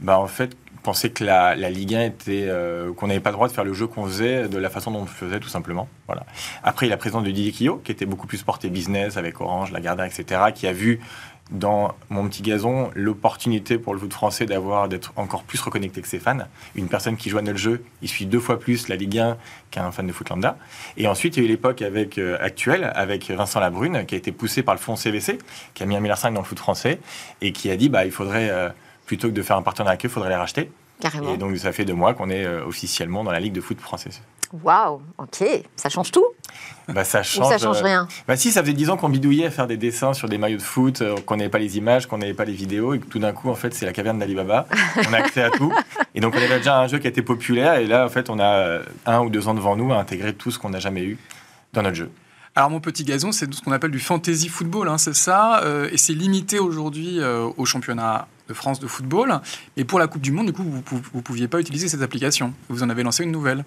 S4: bah en fait, pensait que la, Ligue 1 était, euh, qu'on n'avait pas le droit de faire le jeu qu'on faisait de la façon dont on le faisait, tout simplement. Voilà. Après, il y a la présidence de Didier Quillot, qui était beaucoup plus porté business avec Orange, Lagardère, etc., qui a vu dans mon petit gazon l'opportunité pour le foot français d'avoir d'être encore plus reconnecté que ses fans. Une personne qui à notre jeu, il suit deux fois plus la Ligue 1 qu'un fan de foot lambda. Et ensuite, il y a eu l'époque avec euh, actuelle, avec Vincent Labrune, qui a été poussé par le fonds CVC, qui a mis un milliard dans le foot français et qui a dit bah il faudrait euh, plutôt que de faire un partenariat avec eux, il faudrait les racheter.
S1: Carrément.
S4: Et donc ça fait deux mois qu'on est euh, officiellement dans la Ligue de foot française.
S1: Waouh, ok, ça change tout
S4: Bah, ça
S1: ou
S4: change.
S1: ça change
S4: euh,
S1: rien
S4: Bah si, ça faisait 10 ans qu'on bidouillait à faire des dessins sur des maillots de foot, euh, qu'on n'avait pas les images, qu'on n'avait pas les vidéos, et que tout d'un coup, en fait, c'est la caverne d'Alibaba. on a accès à tout. Et donc, on avait déjà un jeu qui était populaire, et là, en fait, on a un ou deux ans devant nous à intégrer tout ce qu'on n'a jamais eu dans notre jeu.
S3: Alors mon petit gazon, c'est ce qu'on appelle du fantasy football, hein, c'est ça, euh, et c'est limité aujourd'hui euh, au championnat de France de football. Et pour la Coupe du Monde, du coup, vous ne pouviez pas utiliser cette application. Vous en avez lancé une nouvelle.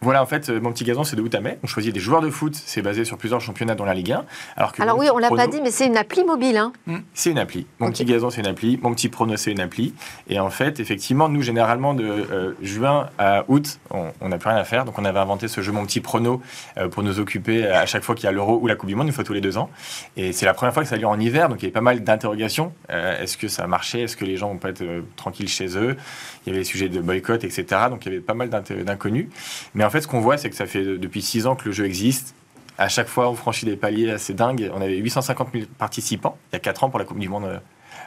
S4: Voilà, en fait, euh, mon petit gazon, c'est de août à mai. On choisit des joueurs de foot, c'est basé sur plusieurs championnats dans la Ligue 1. Alors, que
S1: Alors oui, on l'a pas dit, mais c'est une appli mobile. Hein.
S4: C'est une appli. Mon petit gazon, c'est une appli. Mon petit prono, c'est une appli. Et en fait, effectivement, nous, généralement, de euh, juin à août, on n'a plus rien à faire. Donc, on avait inventé ce jeu Mon petit prono euh, pour nous occuper à chaque fois qu'il y a l'Euro ou la Coupe du Monde, une fois tous les deux ans. Et c'est la première fois que ça a lieu en hiver. Donc, il y avait pas mal d'interrogations. Euh, Est-ce que ça a marché? Est-ce que les gens vont pas être tranquilles chez eux? Il y avait les sujets de boycott, etc. Donc, il y avait pas mal d'inconnus. Mais en fait, ce qu'on voit, c'est que ça fait depuis six ans que le jeu existe. À chaque fois, on franchit des paliers assez dingues. On avait 850 000 participants il y a 4 ans pour la Coupe du Monde euh,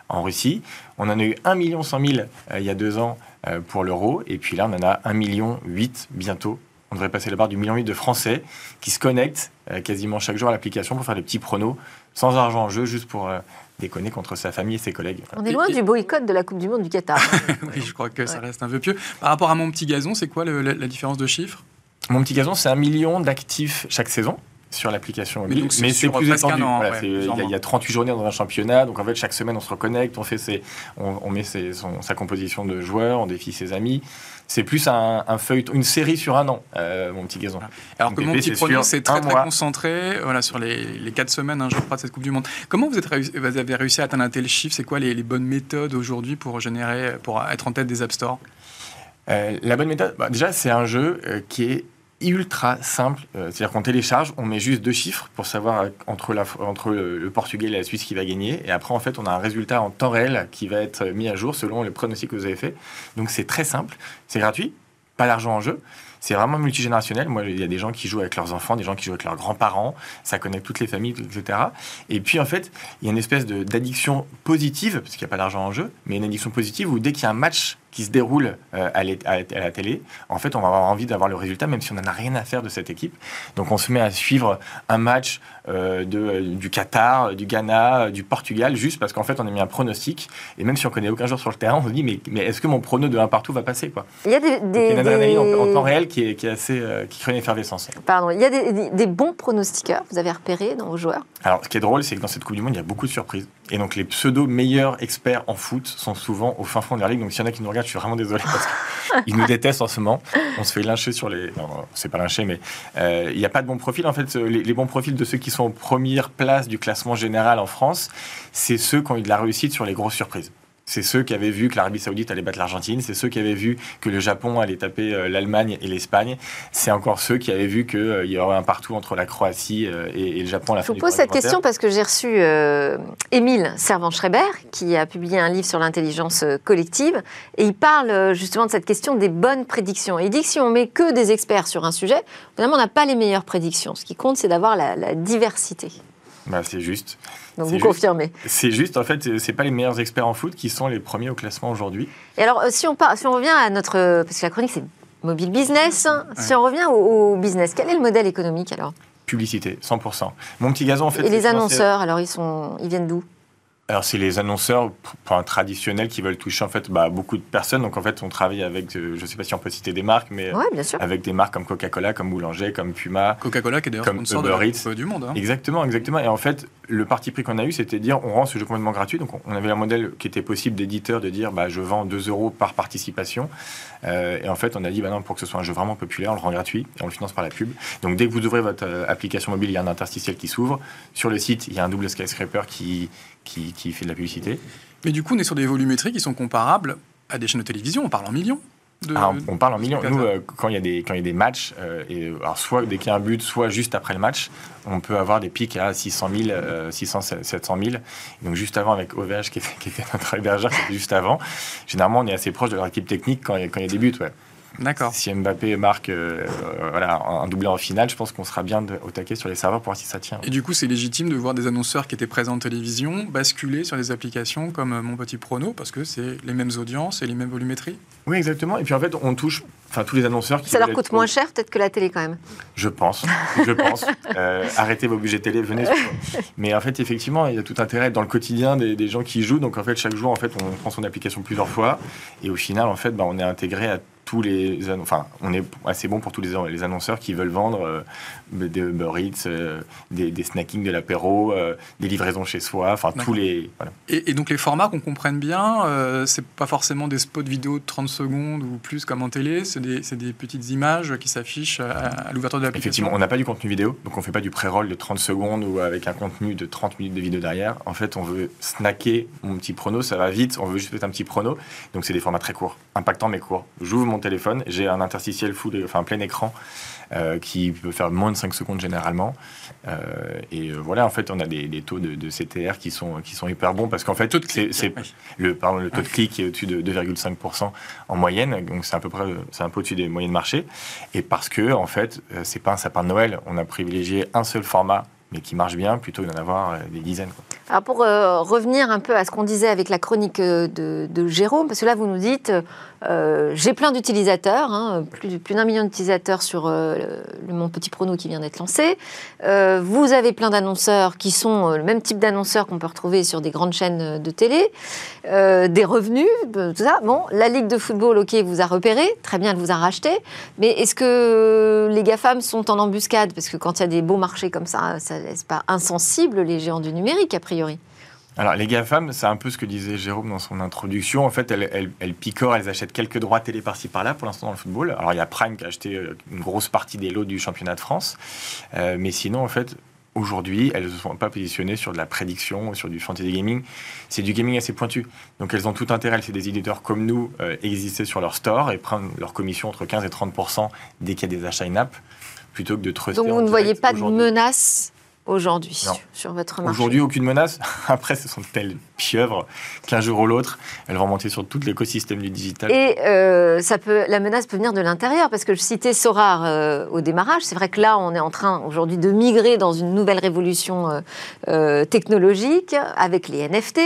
S4: en Russie. On en a eu 1 million 100 000 euh, il y a 2 ans euh, pour l'euro. Et puis là, on en a 1 million 8 bientôt. On devrait passer la barre du million 8 de Français qui se connectent euh, quasiment chaque jour à l'application pour faire des petits pronos sans argent en jeu, juste pour euh, déconner contre sa famille et ses collègues.
S1: On est loin
S3: Et-
S1: du boycott de la Coupe du Monde du Qatar. [laughs]
S3: Oui, je crois que ça reste un peu pieux. Par rapport à mon petit gazon, c'est quoi le- la, la différence de chiffres
S4: Mon petit gazon, c'est un million d'actifs chaque saison sur l'application mobile. Mais c'est plus étendu.
S3: an,
S4: Voilà,
S3: ouais,
S4: c'est- il y a- il y, a 38 journées dans un championnat. Donc en fait, chaque semaine, on se reconnecte, on, fait ses, on, on met ses- son- sa composition de joueurs, on défie ses amis. C'est plus un, un feuilleton, une série sur un an, euh, mon petit gazon.
S3: Alors
S4: Donc,
S3: que mon petit
S4: c'est
S3: très très
S4: mois.
S3: concentré voilà, sur les, les 4 semaines, hein, je crois, de cette Coupe du Monde. Comment vous, êtes réussi- vous avez réussi à atteindre un tel chiffre? C'est quoi les, les bonnes méthodes aujourd'hui pour générer, pour être en tête des App Store
S4: Euh, la bonne méthode, bah, déjà, c'est un jeu euh, qui est ultra simple. Euh, C'est-à-dire qu'on télécharge, on met juste deux chiffres pour savoir entre, le, le Portugais et la Suisse qui va gagner. Et après, en fait, on a un résultat en temps réel qui va être mis à jour selon le pronostic que vous avez fait. Donc, c'est très simple. C'est gratuit, pas d'argent en jeu. C'est vraiment multigénérationnel. Moi, il y a des gens qui jouent avec leurs enfants, des gens qui jouent avec leurs grands-parents. Ça connecte toutes les familles, etc. Et puis, en fait, il y a une espèce d'addiction positive, parce qu'il n'y a pas d'argent en jeu, mais une addiction positive où dès qu'il y a un match qui se déroule euh, à, la télé, en fait, on va avoir envie d'avoir le résultat, même si on n'en a rien à faire de cette équipe. Donc, on se met à suivre un match euh, de, euh, du Qatar, du Ghana, du Portugal, juste parce qu'en fait, on a mis un pronostic. Et même si on connaît aucun joueur sur le terrain, on se dit, mais, mais est-ce que mon prono de 1 partout va passer quoi?
S1: Il y a des,
S4: Donc,
S1: des-
S4: Il y a une adrénaline en, en
S1: des-
S4: temps réel qui est, qui est assez, euh, qui crée une effervescence.
S1: Pardon, il y a des, des- des bons pronostiqueurs, vous avez repéré dans vos joueurs?
S4: Alors, ce qui est drôle, c'est que dans cette Coupe du Monde, il y a beaucoup de surprises. Et donc, les pseudo meilleurs experts en foot sont souvent au fin fond de leur ligue. Donc, s'il y en a qui nous regardent, je suis vraiment désolé parce qu'ils [laughs] nous détestent en ce moment. On se fait lyncher sur les. Non, non, c'est pas lyncher, mais euh, il n'y a pas de bons profils. En fait, les, les bons profils de ceux qui sont en première place du classement général en France, c'est ceux qui ont eu de la réussite sur les grosses surprises. C'est ceux qui avaient vu que l'Arabie Saoudite allait battre l'Argentine. C'est ceux qui avaient vu que le Japon allait taper euh, l'Allemagne et l'Espagne. C'est encore ceux qui avaient vu qu'il y aurait un partout entre la Croatie euh, et, le Japon à la
S1: Je vous pose cette question parce que j'ai reçu euh, Émile Servan-Schreiber qui a publié un livre sur l'intelligence euh, collective et il parle euh, justement de cette question des bonnes prédictions. Et il dit que si on met que des experts sur un sujet, finalement on n'a pas les meilleures prédictions. Ce qui compte c'est d'avoir la, la diversité.
S4: Bah, c'est juste.
S1: Donc vous
S4: juste.
S1: confirmez.
S4: C'est juste, en fait, c'est pas les meilleurs experts en foot qui sont les premiers au classement aujourd'hui.
S1: Et alors euh, si on, part, si on revient à notre... euh, Parce que la chronique c'est Mobile business. Si on revient au, au business, quel est le modèle économique alors?
S4: Publicité, 100%. Mon petit gazon, en fait.
S1: Et les annonceurs, alors ils, sont, ils viennent d'où?
S4: Alors, c'est les annonceurs enfin, traditionnels qui veulent toucher en fait bah, beaucoup de personnes. Donc, en fait, on travaille avec, euh, je ne sais pas si on peut citer des marques, mais
S1: Oui, bien sûr.
S4: avec des marques comme Coca-Cola, comme Boulanger, comme Puma.
S3: Coca-Cola qui est d'ailleurs
S4: Comme
S3: sponsor de
S4: Uber
S3: la. Coupe du Monde. hein.
S4: Exactement, exactement. Et en fait, le parti pris qu'on a eu, c'était de dire on rend ce jeu complètement gratuit. Donc, on avait un modèle qui était possible d'éditeur de dire bah, je vends 2 euros par participation. Euh, et en fait, on a dit bah non, pour que ce soit un jeu vraiment populaire, on le rend gratuit et on le finance par la pub. Donc, dès que vous ouvrez votre euh, application mobile, il y a un interstitiel qui s'ouvre. Sur le site, il y a un double skyscraper qui, qui, qui fait de la publicité.
S3: Mais du coup, on est sur des volumétries qui sont comparables à des chaînes de télévision. On parle en millions. De...
S4: Ah, on, on parle en millions. Nous, euh, quand il y a des quand il y a des matchs, euh, et alors soit dès qu'il y a un but, soit juste après le match, on peut avoir des pics à 600 000, euh, 600, 700 000. Donc juste avant avec OVH qui était, qui était notre hébergeur, c'était juste avant. Généralement, on est assez proche de leur équipe technique quand il y a, quand il y a des buts. Ouais.
S3: D'accord.
S4: Si Mbappé marque euh, voilà, un doublé en finale, je pense qu'on sera bien de- au taquet sur les serveurs pour voir si ça tient.
S3: Et du coup, c'est légitime de voir des annonceurs qui étaient présents en télévision basculer sur des applications comme euh, Mon Petit Prono parce que c'est les mêmes audiences et les mêmes volumétries.
S4: Oui, exactement. Et puis en fait, on touche enfin tous les annonceurs qui
S1: Ça leur coûte
S4: être-
S1: moins cher peut-être que la télé quand même.
S4: Je pense, je pense. [laughs] Euh, arrêtez vos budgets télé, venez. sur- [laughs] Mais en fait, effectivement, il y a tout intérêt dans le quotidien des, des gens qui jouent. Donc en fait, chaque jour, en fait, on prend son application plusieurs fois, et au final, en fait, bah, on est intégré à tous les, enfin, on est assez bon pour tous les, les annonceurs qui veulent vendre euh, des Uber Eats, euh, des, des snackings, de l'apéro, euh, des livraisons chez soi, enfin tous les. Voilà.
S3: Et, et donc les formats qu'on comprenne bien, c'est pas forcément des spots vidéo de 30 secondes ou plus comme en télé, c'est des, des petites images qui s'affichent à, à l'ouverture de l'application.
S4: Effectivement, on n'a pas du contenu vidéo, donc on fait pas du pré-roll de 30 secondes ou avec un contenu de 30 minutes de vidéo derrière. En fait, on veut snacker mon petit prono, ça va vite, on veut juste mettre un petit prono. Donc c'est des formats très courts, impactants mais courts. J'ouvre mon téléphone, j'ai un interstitiel full, enfin plein écran euh, qui peut faire moins de 5 secondes généralement. Euh, et euh, voilà, en fait, on a des, des taux de, de CTR qui sont, qui sont hyper bons parce qu'en fait,
S3: Taux de
S4: c'est
S3: clic,
S4: c'est-
S3: oui.
S4: le, pardon, le taux de clic est au-dessus de 2,5% en moyenne, donc c'est à peu près, c'est un peu au-dessus des moyennes marché. Et parce que, en fait, c'est pas un sapin de Noël, on a privilégié un seul format, mais qui marche bien, plutôt que d'en avoir des dizaines. quoi.
S1: Alors pour euh, revenir un peu à ce qu'on disait avec la chronique de, de Jérôme, parce que là vous nous dites, euh, j'ai plein d'utilisateurs, hein, plus, d'un million d'utilisateurs sur euh, mon petit prono qui vient d'être lancé. Euh, vous avez plein d'annonceurs qui sont le même type d'annonceurs qu'on peut retrouver sur des grandes chaînes de télé, des revenus, tout ça. Bon, la Ligue de football, ok, vous a repéré, très bien, elle vous a racheté, mais est-ce que les GAFAM sont en embuscade? Parce que quand il y a des beaux marchés comme ça, ça laisse pas insensible les géants du numérique, a priori.
S4: Alors, les GAFAM, c'est un peu ce que disait Jérôme dans son introduction. En fait, elles, elles- elles picorent, elles achètent quelques droits télé par-ci par-là pour l'instant dans le football. Alors, il y a Prime qui a acheté euh, une grosse partie des lots du championnat de France. Euh, mais sinon, en fait, aujourd'hui, elles ne sont pas positionnées sur de la prédiction, ou sur du fantasy gaming. C'est du gaming assez pointu. Donc, elles ont tout intérêt, c'est des éditeurs comme nous, euh, exister sur leur store et prendre leur commission entre 15 et 30 dès qu'il y a des achats in-app, plutôt que de truster
S1: Donc vous ne voyez pas de menace aujourd'hui sur votre marché
S4: Aujourd'hui, aucune menace. [laughs] Après, ce sont telles pieuvres qu'un jour ou l'autre, elles vont monter sur tout l'écosystème du digital.
S1: Et euh, ça peut, la menace peut venir de l'intérieur, parce que je citais Sorar euh, au démarrage. C'est vrai que là, on est en train aujourd'hui de migrer dans une nouvelle révolution euh, technologique avec les NFT,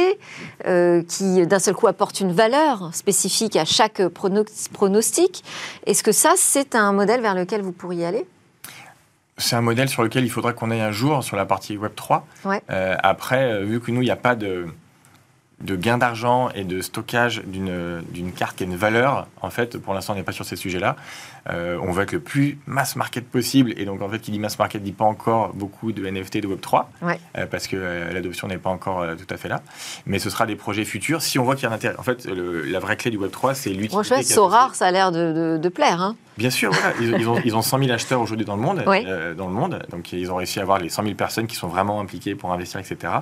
S1: qui d'un seul coup apportent une valeur spécifique à chaque prono- pronostic. Est-ce que ça, c'est un modèle vers lequel vous pourriez aller?
S4: C'est un modèle sur lequel il faudra qu'on aille un jour sur la partie Web 3.
S1: Ouais.
S4: Euh, après, euh, vu que nous, il n'y a pas de, de gain d'argent et de stockage d'une d'une carte qui a une valeur, en fait, pour l'instant, on n'est pas sur ces sujets-là. Euh, on veut être le plus mass market possible. Et donc, en fait, qui dit mass market dit pas encore beaucoup de NFT de Web 3.
S1: Ouais.
S4: euh, parce que euh, l'adoption n'est pas encore euh, tout à fait là. Mais ce sera des projets futurs si on voit qu'il y a un intérêt. En fait, le- la vraie clé du Web 3, c'est l'utilité.
S1: Franchement,
S4: qu'a-
S1: Sorar, ça a l'air de, de- de plaire. hein.
S4: Bien sûr, voilà. ils, ils ont, ils ont 100 000 acheteurs aujourd'hui dans le monde, dans le monde. Donc ils ont réussi à avoir les 100 000 personnes qui sont vraiment impliquées pour investir, etc.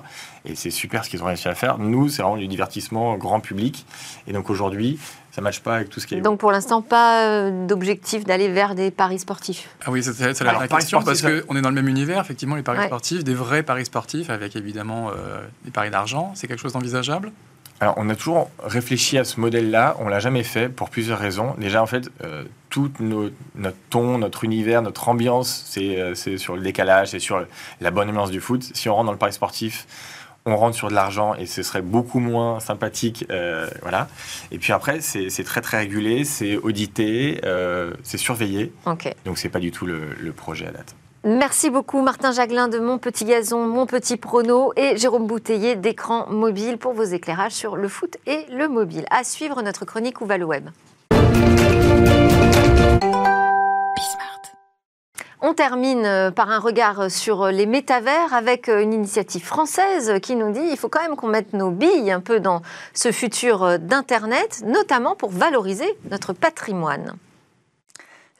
S4: Et c'est super ce qu'ils ont réussi à faire. Nous, c'est vraiment du divertissement grand public. Et donc aujourd'hui, ça ne matche pas avec tout ce qui est.
S1: Donc pour l'instant, pas euh, d'objectif d'aller vers des paris sportifs.
S3: Ah oui, c'est la
S4: paris
S3: question
S4: sportif,
S3: parce qu'on est dans le même univers, effectivement, les paris
S1: Ouais.
S3: sportifs, des vrais paris sportifs avec évidemment euh, des paris d'argent. C'est quelque chose d'envisageable?
S4: Alors, on a toujours réfléchi à ce modèle-là. On l'a jamais fait pour plusieurs raisons. Déjà, en fait, euh, tout nos- notre ton, notre univers, notre ambiance, c'est euh, c'est sur le décalage, c'est sur la bonne ambiance du foot. Si on rentre dans le pari sportif, on rentre sur de l'argent et ce serait beaucoup moins sympathique. euh, voilà. Et puis après, c'est très très régulé, c'est audité, euh, c'est surveillé.
S1: Ok.
S4: Donc c'est pas du tout le, le projet à date.
S1: Merci beaucoup Martin Jaglin de Mon Petit Gazon, Mon Petit Prono et Jérôme Bouteiller d'Écran Mobile pour vos éclairages sur le foot et le mobile. À suivre notre chronique Où va le web. On termine euh, par un regard sur les métavers avec euh, une initiative française qui nous dit il faut quand même qu'on mette nos billes un peu dans ce futur euh, d'Internet, notamment pour valoriser notre patrimoine.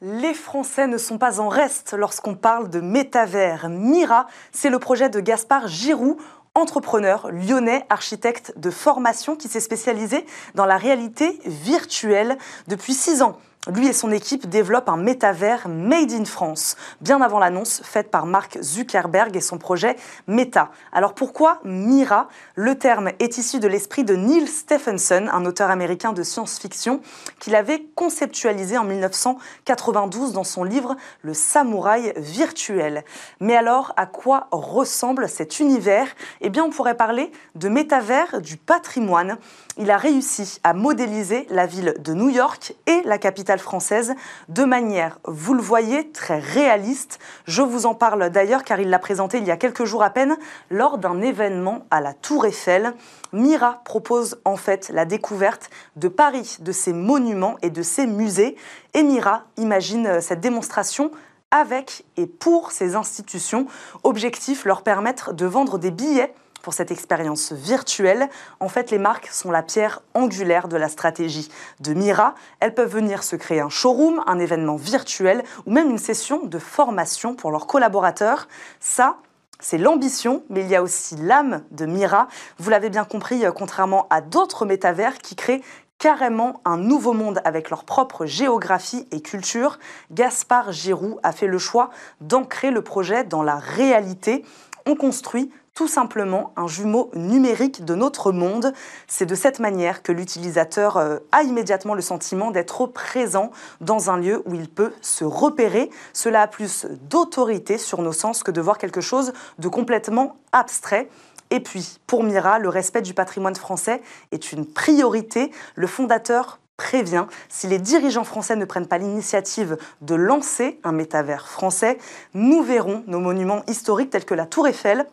S5: Les Français ne sont pas en reste lorsqu'on parle de métavers. Mira, c'est le projet de Gaspard Giroud, entrepreneur lyonnais, architecte de formation qui s'est spécialisé dans la réalité virtuelle depuis six ans. Lui et son équipe développent un métavers made in France, bien avant l'annonce faite par Mark Zuckerberg et son projet Meta. Alors pourquoi Mira? Le terme est issu de l'esprit de Neil Stephenson, un auteur américain de science-fiction, qu'il avait conceptualisé en 1992 dans son livre Le samouraï virtuel. Mais alors, à quoi ressemble cet univers? Eh bien, on pourrait parler de métavers du patrimoine. Il a réussi à modéliser la ville de New York et la capitale française de manière, vous le voyez, très réaliste. Je vous en parle d'ailleurs car il l'a présenté il y a quelques jours à peine lors d'un événement à la Tour Eiffel. Mira propose en fait la découverte de Paris, de ses monuments et de ses musées. Et Mira imagine cette démonstration avec et pour ces institutions. Objectif leur permettre de vendre des billets pour cette expérience virtuelle. En fait, les marques sont la pierre angulaire de la stratégie de Mira. Elles peuvent venir se créer un showroom, un événement virtuel ou même une session de formation pour leurs collaborateurs. Ça, c'est l'ambition, mais il y a aussi l'âme de Mira. Vous l'avez bien compris, euh, contrairement à d'autres métavers qui créent carrément un nouveau monde avec leur propre géographie et culture, Gaspard Giroud a fait le choix d'ancrer le projet dans la réalité. On construit tout simplement un jumeau numérique de notre monde. C'est de cette manière que l'utilisateur euh, a immédiatement le sentiment d'être présent dans un lieu où il peut se repérer. Cela a plus d'autorité sur nos sens que de voir quelque chose de complètement abstrait. Et puis, pour Mira, le respect du patrimoine français est une priorité. Le fondateur prévient, si les dirigeants français ne prennent pas l'initiative de lancer un métavers français, nous verrons nos monuments historiques tels que la Tour Eiffel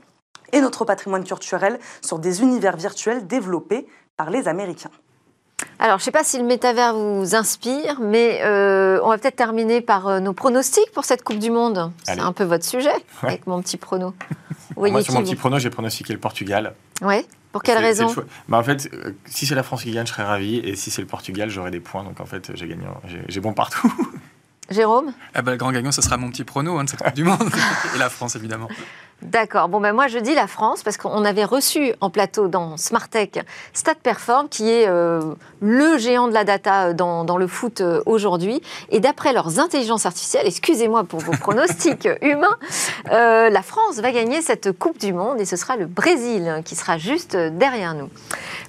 S5: et notre patrimoine culturel sur des univers virtuels développés par les Américains.
S1: Alors, je ne sais pas si le métavers vous inspire, mais euh, on va peut-être terminer par euh, nos pronostics pour cette Coupe du Monde. C'est un peu votre sujet,
S4: Ouais.
S1: avec mon petit prono. Vous
S4: Moi, sur mon petit prono, j'ai pronostiqué le Portugal.
S1: Ouais. Pour quelle raison.
S4: Bah, En fait, euh, si c'est la France qui gagne, je serais ravi. Et si c'est le Portugal, j'aurai des points. Donc en fait, j'ai gagné. j'ai- J'ai bon partout.
S1: Jérôme
S3: Eh ben, le grand gagnant, ce sera mon petit prono hein, de cette Coupe du Monde. [laughs] Et la France, évidemment.
S1: D'accord. Bon, ben moi, je dis la France parce qu'on avait reçu en plateau dans Smartech Stat Perform, qui est euh, le géant de la data euh, dans, dans le foot euh, aujourd'hui. Et d'après leurs intelligences artificielles, excusez-moi pour vos pronostics [laughs] humains, la France va gagner cette Coupe du Monde et ce sera le Brésil qui sera juste derrière nous.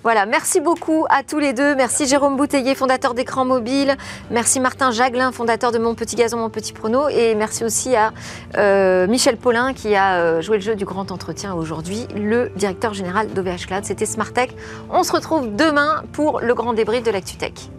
S1: Voilà, merci beaucoup à tous les deux. Merci Jérôme Bouteiller, fondateur d'Écran Mobile. Merci Martin Jaglin, fondateur de Mon Petit Gazon, Mon Petit Prono. Et merci aussi à Michel Paulin qui a joué le jeu du grand entretien aujourd'hui, le directeur général d'OVH Cloud. C'était Smartech. On se retrouve demain pour le grand débrief de l'ActuTech.